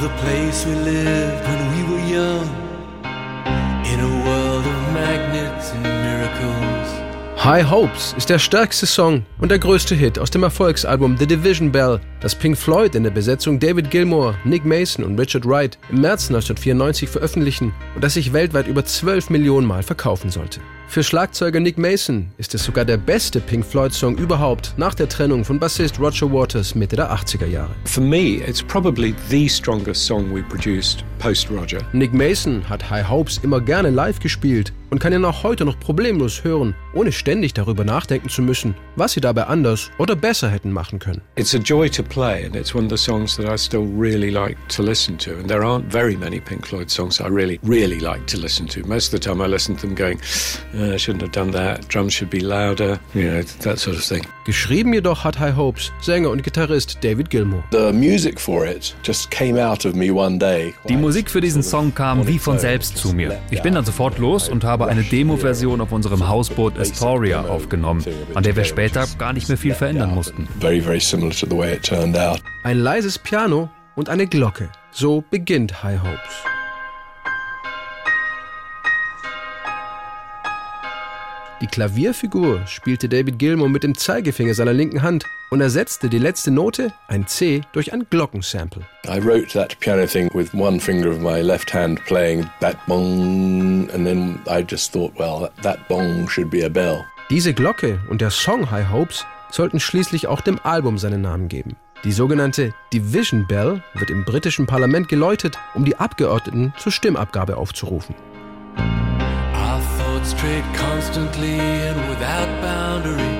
the place we lived when we were young. High Hopes ist der stärkste Song und der größte Hit aus dem Erfolgsalbum The Division Bell, das Pink Floyd in der Besetzung David Gilmour, Nick Mason und Richard Wright im März 1994 veröffentlichen und das sich weltweit über 12 Millionen Mal verkaufen sollte. Für Schlagzeuger Nick Mason ist es sogar der beste Pink Floyd-Song überhaupt nach der Trennung von Bassist Roger Waters Mitte der 80er Jahre. For me, it's probably the strongest song we produced post Roger. Nick Mason hat High Hopes immer gerne live gespielt und kann ihn auch heute noch problemlos hören, ohne ständig darüber nachdenken zu müssen, was sie dabei anders oder besser hätten machen können. It's a joy to play and it's one of the songs that I still really like to listen to. And there aren't very many Pink Floyd songs I really, really like to listen to. Most of the time I listen to them going, uh, I shouldn't have done that, drums should be louder, you know, that sort of thing. Geschrieben jedoch hat High Hopes Sänger und Gitarrist David Gilmour. The music for it just came out of me one day. Die Musik für diesen Song kam wie von selbst zu mir. Ich bin dann sofort los und habe eine Demo-Version auf unserem Hausboot Astoria aufgenommen, an der wir später gar nicht mehr viel verändern mussten. Very, very similar to the way it turned out. Ein leises Piano und eine Glocke. So beginnt High Hopes. Die Klavierfigur spielte David Gilmour mit dem Zeigefinger seiner linken Hand und ersetzte die letzte Note, ein C, durch ein Glockensample. I wrote that piano thing with one finger of my left hand playing that bong, and then I just thought, well, that bong should be a bell. Diese Glocke und der Song High Hopes sollten schließlich auch dem Album seinen Namen geben. Die sogenannte Division Bell wird im britischen Parlament geläutet, um die Abgeordneten zur Stimmabgabe aufzurufen. Strayed constantly and without boundary.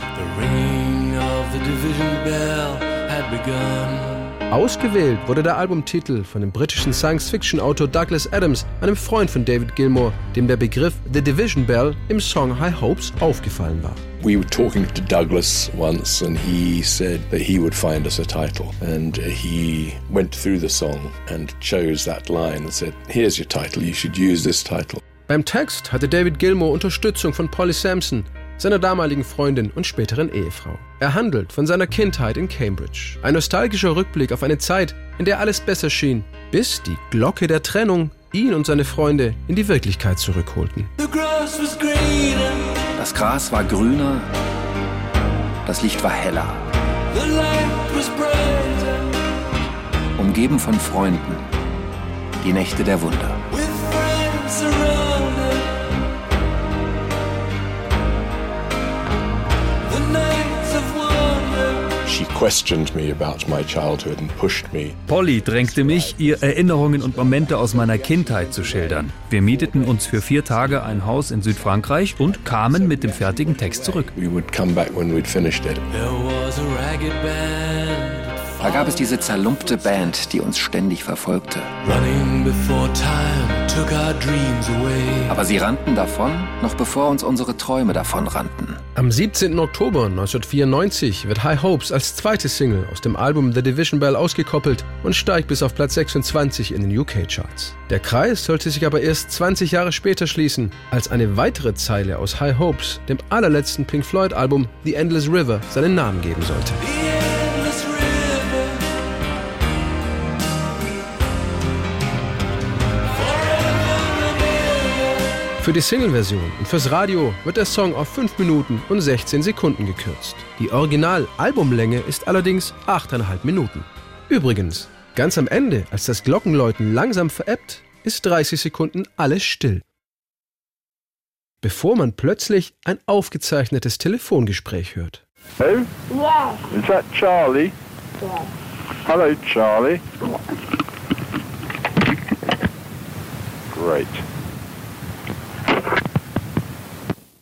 The ringing of the division bell had begun. Ausgewählt wurde der Albumtitel von dem britischen Science-Fiction-Autor Douglas Adams, einem Freund von David Gilmour, dem der Begriff The Division Bell im Song High Hopes aufgefallen war. We were talking to Douglas once, and he said that he would find us a title. And he went through the song and chose that line and said, Here's your title, you should use this title. Beim Text hatte David Gilmour Unterstützung von Polly Sampson, seiner damaligen Freundin und späteren Ehefrau. Er handelt von seiner Kindheit in Cambridge. Ein nostalgischer Rückblick auf eine Zeit, in der alles besser schien, bis die Glocke der Trennung ihn und seine Freunde in die Wirklichkeit zurückholten. The grass was greener, Das Gras war grüner, das Licht war heller, the light was brighter. umgeben von Freunden, die Nächte der Wunder. Polly drängte mich, ihr Erinnerungen und Momente aus meiner Kindheit zu schildern. Wir mieteten uns für vier Tage ein Haus in Südfrankreich und kamen mit dem fertigen Text zurück. We would come back when we'd finished it. There was a ragged band Da gab es diese zerlumpte Band, die uns ständig verfolgte. Aber sie rannten davon, noch bevor uns unsere Träume davon rannten. Am 17. Oktober 1994 wird High Hopes als zweite Single aus dem Album The Division Bell ausgekoppelt und steigt bis auf Platz 26 in den UK-Charts. Der Kreis sollte sich aber erst 20 Jahre später schließen, als eine weitere Zeile aus High Hopes, dem allerletzten Pink Floyd-Album The Endless River, seinen Namen geben sollte. The Für die Single-Version und fürs Radio wird der Song auf 5 Minuten und 16 Sekunden gekürzt. Die Original-Albumlänge ist allerdings 8,5 Minuten. Übrigens, ganz am Ende, als das Glockenläuten langsam verebbt, ist 30 Sekunden alles still. Bevor man plötzlich ein aufgezeichnetes Telefongespräch hört. Who? Yes. Is that Charlie? Yes. Hello, Charlie. Great. That was in the days when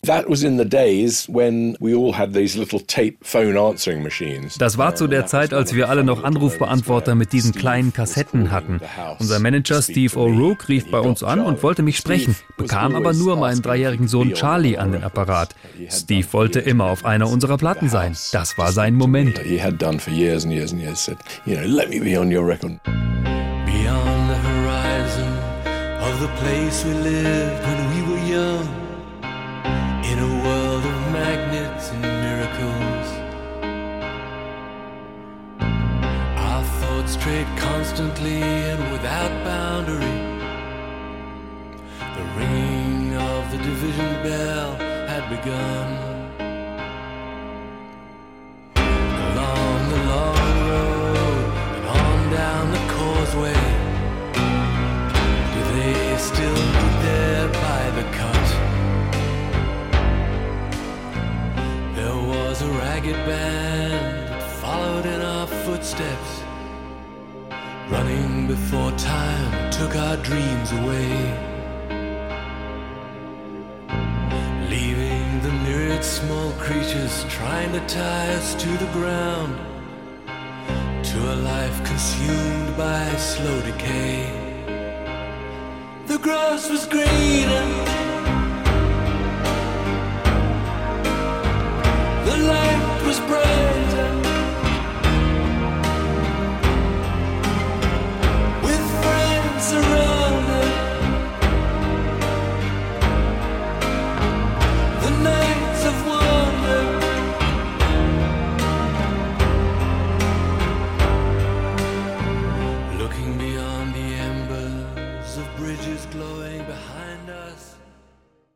we all had these little tape phone answering machines. Das war zu der Zeit, als wir alle noch Anrufbeantworter mit diesen kleinen Kassetten hatten. Unser Manager Steve O'Rourke rief bei uns an und wollte mich sprechen, bekam aber nur meinen dreijährigen Sohn Charlie an den Apparat. Steve wollte immer auf einer unserer Platten sein. Das war sein Moment. Beyond the horizon of the place we lived when we were young. In a world of magnets and miracles. Our thoughts strayed constantly and without boundary. The ringing of the division bell footsteps, running before time took our dreams away. Leaving the myriad small creatures trying to tie us to the ground, to a life consumed by slow decay. The grass was greener. The light was bright.